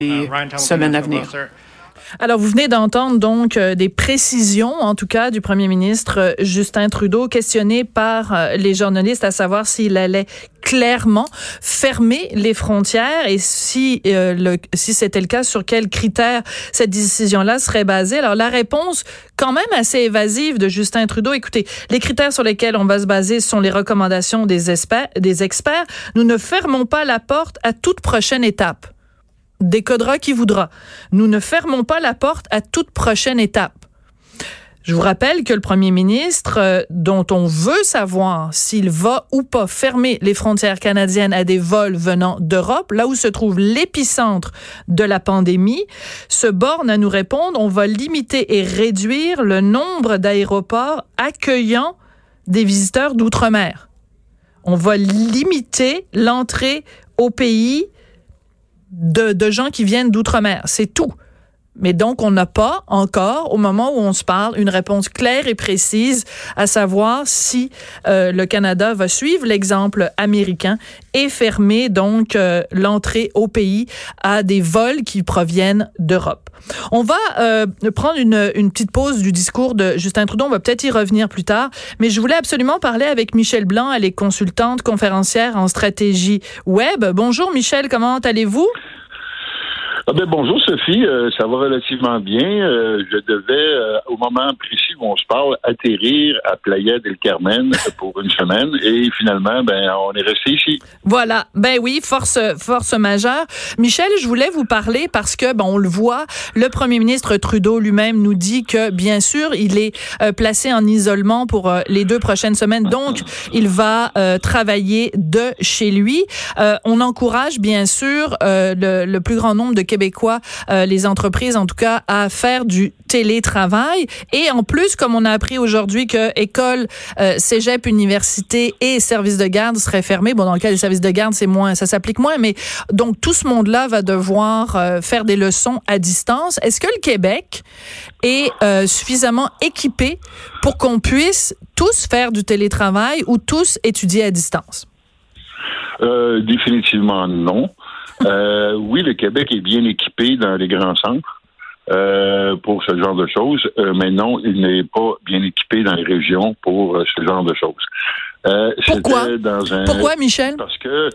Les semaines à venir. Alors, vous venez d'entendre donc euh, des précisions, en tout cas, du premier ministre euh, Justin Trudeau, questionné par euh, les journalistes à savoir s'il allait clairement fermer les frontières et si le, si c'était le cas, sur quels critères cette décision-là serait basée. Alors, la réponse, quand même assez évasive de Justin Trudeau, écoutez, les critères sur lesquels on va se baser sont les recommandations des, des experts. Nous ne fermons pas la porte à toute prochaine étape décodera qui voudra. Nous ne fermons pas la porte à toute prochaine étape. Je vous rappelle que le premier ministre, euh, dont on veut savoir s'il va ou pas fermer les frontières canadiennes à des vols venant d'Europe, là où se trouve l'épicentre de la pandémie, se borne à nous répondre, on va limiter et réduire le nombre d'aéroports accueillant des visiteurs d'outre-mer. On va limiter l'entrée au pays de, gens qui viennent d'outre-mer. C'est tout. Mais donc, on n'a pas encore, au moment où on se parle, une réponse claire et précise à savoir si euh, le Canada va suivre l'exemple américain et fermer donc euh, l'entrée au pays à des vols qui proviennent d'Europe. On va euh, prendre une, une, petite pause du discours de Justin Trudeau. On va peut-être y revenir plus tard. Mais je voulais absolument parler avec Michel Blanc. Elle est consultante conférencière en stratégie web. Bonjour Michel, comment allez-vous? Ah ben bonjour Sophie, euh, ça va relativement bien. Euh, je devais, euh, au moment précis où on se parle, atterrir à Playa del Carmen pour une semaine et finalement, ben on est resté ici. Voilà, ben oui, force force majeure. Michel, je voulais vous parler parce que bon, on le voit, le Premier ministre Trudeau lui-même nous dit que bien sûr, il est placé en isolement pour les deux prochaines semaines, donc il va travailler de chez lui. on encourage bien sûr le, le plus grand nombre de québécois, euh, les entreprises en tout cas, à faire du télétravail. Et en plus, comme on a appris aujourd'hui que école, euh, cégep, université et services de garde seraient fermés. Bon, dans le cas des services de garde, c'est moins, ça s'applique moins, mais donc tout ce monde-là va devoir euh, faire des leçons à distance. Est-ce que le Québec est suffisamment équipé pour qu'on puisse tous faire du télétravail ou tous étudier à distance? Définitivement non. Euh, oui, le Québec est bien équipé dans les grands centres. Euh, pour ce genre de choses, euh, mais non, il n'est pas bien équipé dans les régions pour ce genre de choses. Pourquoi? Dans un... Pourquoi, Michel? Parce que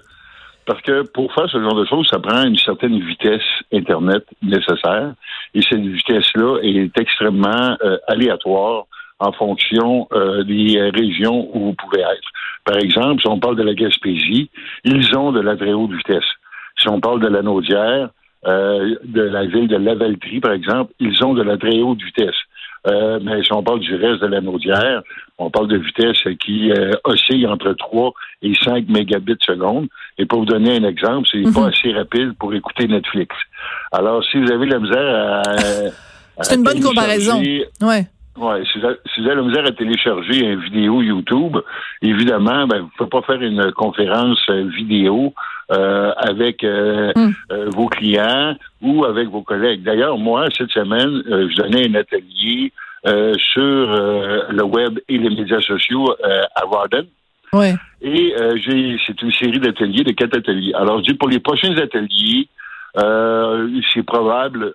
parce que pour faire ce genre de choses, ça prend une certaine vitesse Internet nécessaire. Et cette vitesse-là est extrêmement aléatoire en fonction des régions où vous pouvez être. Par exemple, si on parle de la Gaspésie, ils ont de la très haute vitesse. Si on parle de la Naudière, euh, de la ville de Lavaltrie, par exemple, ils ont de la très haute vitesse. Euh, mais si on parle du reste de la Naudière, on parle de vitesse qui euh, oscille entre 3 et 5 mégabits seconde. Et pour vous donner un exemple, c'est pas mhm. assez rapide pour écouter Netflix. Alors, si vous avez la misère à... c'est une bonne comparaison. Ouais. Oui, si, vous avez la misère à télécharger une vidéo YouTube, évidemment, ben, vous ne pouvez pas faire une conférence vidéo euh, avec euh, hmm. euh, vos clients ou avec vos collègues. D'ailleurs, moi, cette semaine, je donnais un atelier sur le web et les médias sociaux à Warden. Ouais. Et j'ai c'est une série d'ateliers, de quatre ateliers. Alors, je dis pour les prochains ateliers, c'est probable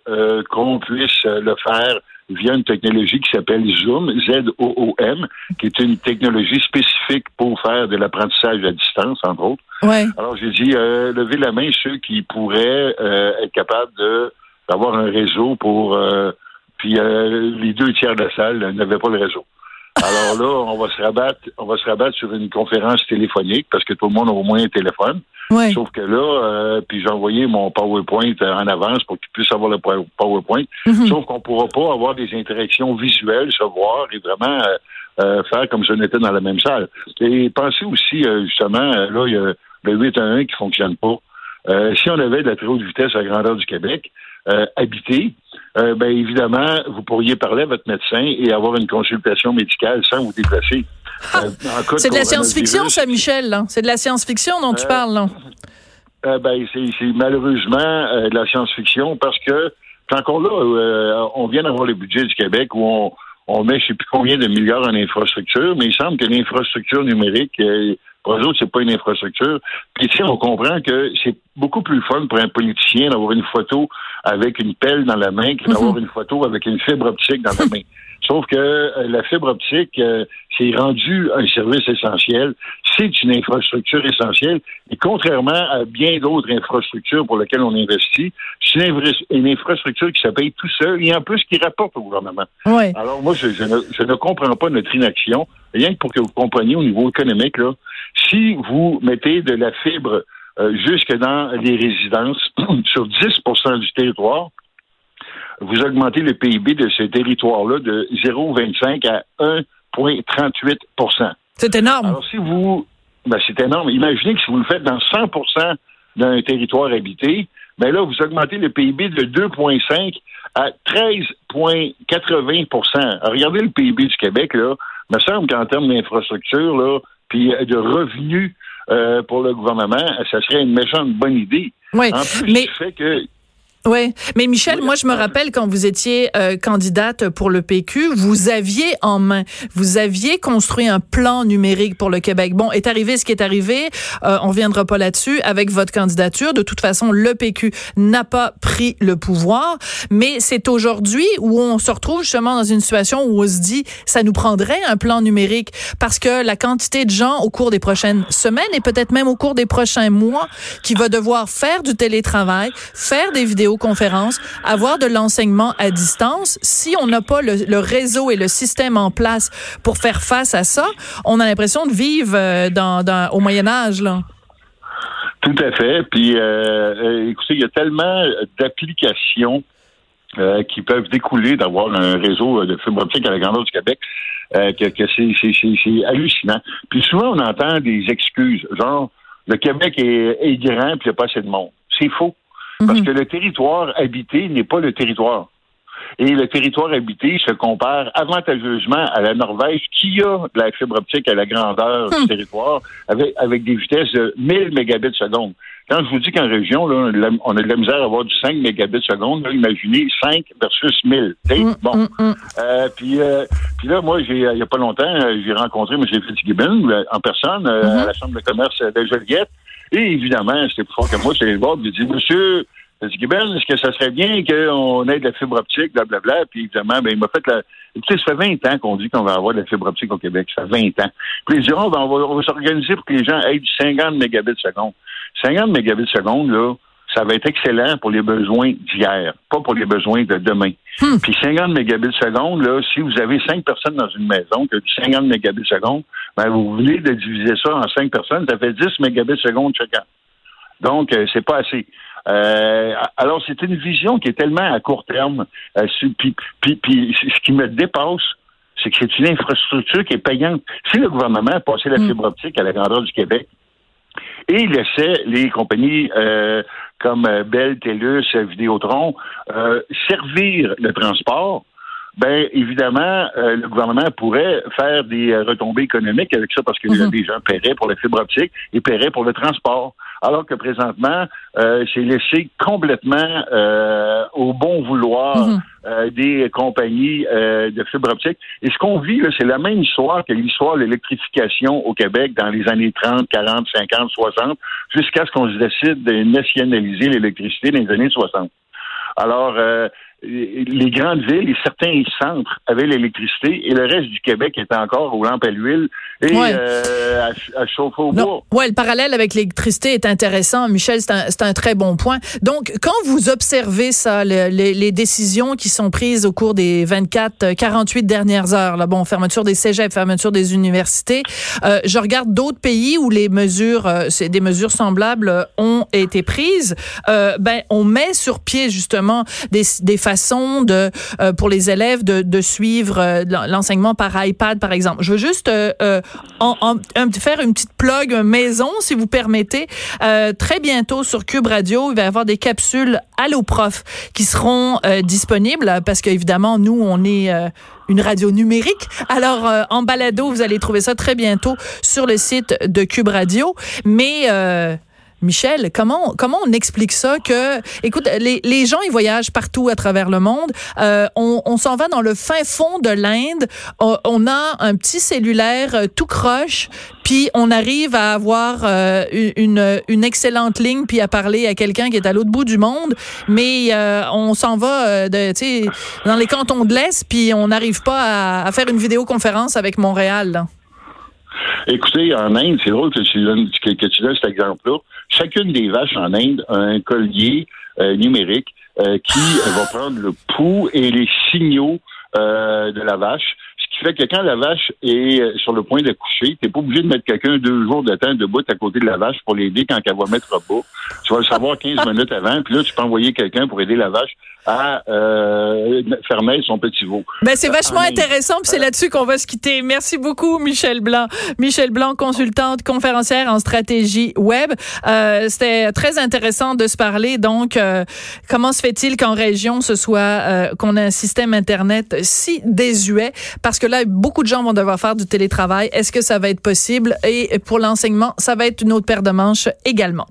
qu'on puisse le faire via une technologie qui s'appelle Zoom, Z-O-O-M, qui est une technologie spécifique pour faire de l'apprentissage à distance, entre autres. Ouais. Alors, j'ai dit, euh, levez la main ceux qui pourraient euh, être capables de d'avoir un réseau pour... Euh, puis euh, les deux tiers de la salle n'avaient pas le réseau. Alors là, on va se rabattre, on va se rabattre sur une conférence téléphonique parce que tout le monde a au moins un téléphone. Sauf que là, euh, puis j'ai envoyé mon PowerPoint en avance pour qu'ils puissent avoir le PowerPoint. Mhm. Sauf qu'on pourra pas avoir des interactions visuelles, se voir et vraiment euh, euh, faire comme si on était dans la même salle. Et pensez aussi, justement, là, il y a le 8 à 1 qui fonctionne pas. Euh, si on avait de la très haute vitesse à la grandeur du Québec, euh, habité, euh, ben évidemment, vous pourriez parler à votre médecin et avoir une consultation médicale sans vous déplacer. Ah! c'est de la science-fiction, ça, Michel. C'est de la science-fiction dont tu parles, non? ben, c'est malheureusement de la science-fiction parce que, encore là, on vient d'avoir le budget du Québec où on, on met je ne sais plus combien de milliards en infrastructure, mais il semble que l'infrastructure numérique, pour eux autres, c'est pas une infrastructure. Puis ici, on comprend que c'est beaucoup plus fun pour un politicien d'avoir une photo avec une pelle dans la main que d'avoir mhm. une photo avec une fibre optique dans la main. Sauf que euh, la fibre optique, euh, c'est rendu un service essentiel. C'est une infrastructure essentielle. Et contrairement à bien d'autres infrastructures pour lesquelles on investit, c'est une, infrastructure qui s'appelle tout seul et en plus qui rapporte au gouvernement. Alors moi, je, ne, comprends pas notre inaction. Rien que pour que vous compreniez au niveau économique, là, si vous mettez de la fibre euh, jusque dans les résidences sur 10% du territoire, vous augmentez le PIB de ce territoire-là de 0,25 à 1,38% C'est énorme. Alors, si vous. Ben, c'est énorme. Imaginez que si vous le faites dans 100% d'un territoire habité, ben là, vous augmentez le PIB de 2,5 à 13,80% Regardez le PIB du Québec, là. Il me semble qu'en termes d'infrastructure, là, puis de revenus euh, pour le gouvernement, ça serait une méchante bonne idée. Oui, en plus, mais... fait que oui, mais Michel, moi je me rappelle quand vous étiez euh, candidate pour le PQ, vous aviez en main, vous aviez construit un plan numérique pour le Québec. Bon, est arrivé ce qui est arrivé, euh, on reviendra pas là-dessus avec votre candidature. De toute façon, le PQ n'a pas pris le pouvoir, mais c'est aujourd'hui où on se retrouve justement dans une situation où on se dit ça nous prendrait un plan numérique parce que la quantité de gens au cours des prochaines semaines et peut-être même au cours des prochains mois qui va devoir faire du télétravail, faire des vidéos conférence, avoir de l'enseignement à distance. Si on n'a pas le, réseau et le système en place pour faire face à ça, on a l'impression de vivre euh, dans, au Moyen Âge. Là. Tout à fait. Puis, euh, euh, écoutez, il y a tellement d'applications qui peuvent découler d'avoir un réseau de fibre optique à la grandeur du Québec que, c'est hallucinant. Puis souvent, on entend des excuses, genre le Québec est, est grand puis il n'y a pas assez de monde. C'est faux. Parce mhm. que le territoire habité n'est pas le territoire. Et le territoire habité se compare avantageusement à la Norvège qui a de la fibre optique à la grandeur du hmm. territoire avec, avec des vitesses de 1000 mégabits seconde. Quand je vous dis qu'en région, là, on a de la misère à avoir du 5 mégabits seconde, imaginez 5 versus 1000. Hmm, bon. Hmm, euh, puis, euh, puis là, moi, j'ai, il n'y a pas longtemps, euh, j'ai rencontré M. Fitzgibbon en personne à la Chambre de commerce de Joliette. Et évidemment, c'était plus fort que moi, c'est le bord, il dit, Monsieur est-ce que ça serait bien qu'on ait de la fibre optique, blablabla? Puis évidemment, ben, il m'a fait la. Écoutez, ça fait 20 ans qu'on dit qu'on va avoir de la fibre optique au Québec. Ça fait 20 ans. Puis ils diront, ben, on va, s'organiser pour que les gens aient du 50 mégabits seconde. 50 mégabits seconde, là, ça va être excellent pour les besoins d'hier, pas pour les besoins de demain. Hmm. Puis 50 mégabits seconde, là, si vous avez 5 personnes dans une maison qui a du 50 mégabits seconde, ben, vous voulez de diviser ça en 5 personnes, ça fait 10 mégabits seconde chacun. Donc, euh, c'est pas assez. Euh, alors, c'est une vision qui est tellement à court terme. Euh, puis, puis, ce qui me dépasse, c'est que c'est une infrastructure qui est payante. Si le gouvernement a passé la hmm. fibre optique à la grandeur du Québec et laissait les compagnies euh, comme Bell, TELUS, Vidéotron servir le transport, ben évidemment, le gouvernement pourrait faire des retombées économiques avec ça parce que mm-hmm. les gens paieraient pour la fibre optique et paieraient pour le transport alors que présentement, euh, c'est laissé complètement euh, au bon vouloir mhm. euh, des compagnies de fibre optique. Et ce qu'on vit, c'est la même histoire que l'histoire de l'électrification au Québec dans les années 30, 40, 50, 60, jusqu'à ce qu'on se décide de nationaliser l'électricité dans les années 60. Alors, les grandes villes et certains centres avaient l'électricité et le reste du Québec était encore aux lampes à l'huile et euh, à, chauffer au bois. Oui, le parallèle avec l'électricité est intéressant. Michel, c'est un, un, très bon point. Donc, quand vous observez ça, les, les, décisions qui sont prises au cours des 24, 48 dernières heures, là, bon, fermeture des cégeps, fermeture des universités, euh, je regarde d'autres pays où les mesures, euh, c'est des mesures semblables euh, ont été prises. Euh, ben, on met sur pied justement des, des façon de euh, pour les élèves de, de suivre euh, l'enseignement par iPad, par exemple. Je veux juste euh, en, faire une petite plug maison, si vous permettez. très bientôt sur Cube Radio, il va y avoir des capsules Allo Prof qui seront disponibles parce qu'évidemment, nous, on est une radio numérique. Alors, en balado, vous allez trouver ça très bientôt sur le site de Cube Radio. Mais Michel, comment comment on explique ça que, écoute, les, gens ils voyagent partout à travers le monde. Euh, on, s'en va dans le fin fond de l'Inde. On, a un petit cellulaire euh, tout croche, puis on arrive à avoir euh, une, excellente ligne puis à parler à quelqu'un qui est à l'autre bout du monde. Mais on s'en va de, dans les cantons de l'Est, puis on n'arrive pas à, faire une vidéoconférence avec Montréal. Écoutez, en Inde, c'est drôle que tu donnes, que, tu donnes cet exemple-là. Chacune des vaches en Inde a un collier euh, numérique euh, qui va prendre le pouls et les signaux euh, de la vache. Ce qui fait que quand la vache est sur le point d'accoucher, t'es pas obligé de mettre quelqu'un deux jours de temps debout à côté de la vache pour l'aider quand elle va mettre au bas. Tu vas le savoir 15 minutes avant, puis là, tu peux envoyer quelqu'un pour aider la vache à euh, fermer son petit veau. Ben, c'est vachement intéressant, puis c'est là-dessus qu'on va se quitter. Merci beaucoup, Michel Blanc. Michel Blanc, consultante, conférencière en stratégie web. Euh, C'était très intéressant de se parler. Donc, euh, comment se fait-il qu'en région, ce soit euh, qu'on ait un système Internet si désuet? Parce que là, beaucoup de gens vont devoir faire du télétravail. Est-ce que ça va être possible? Et pour l'enseignement, ça va être une autre paire de manches également.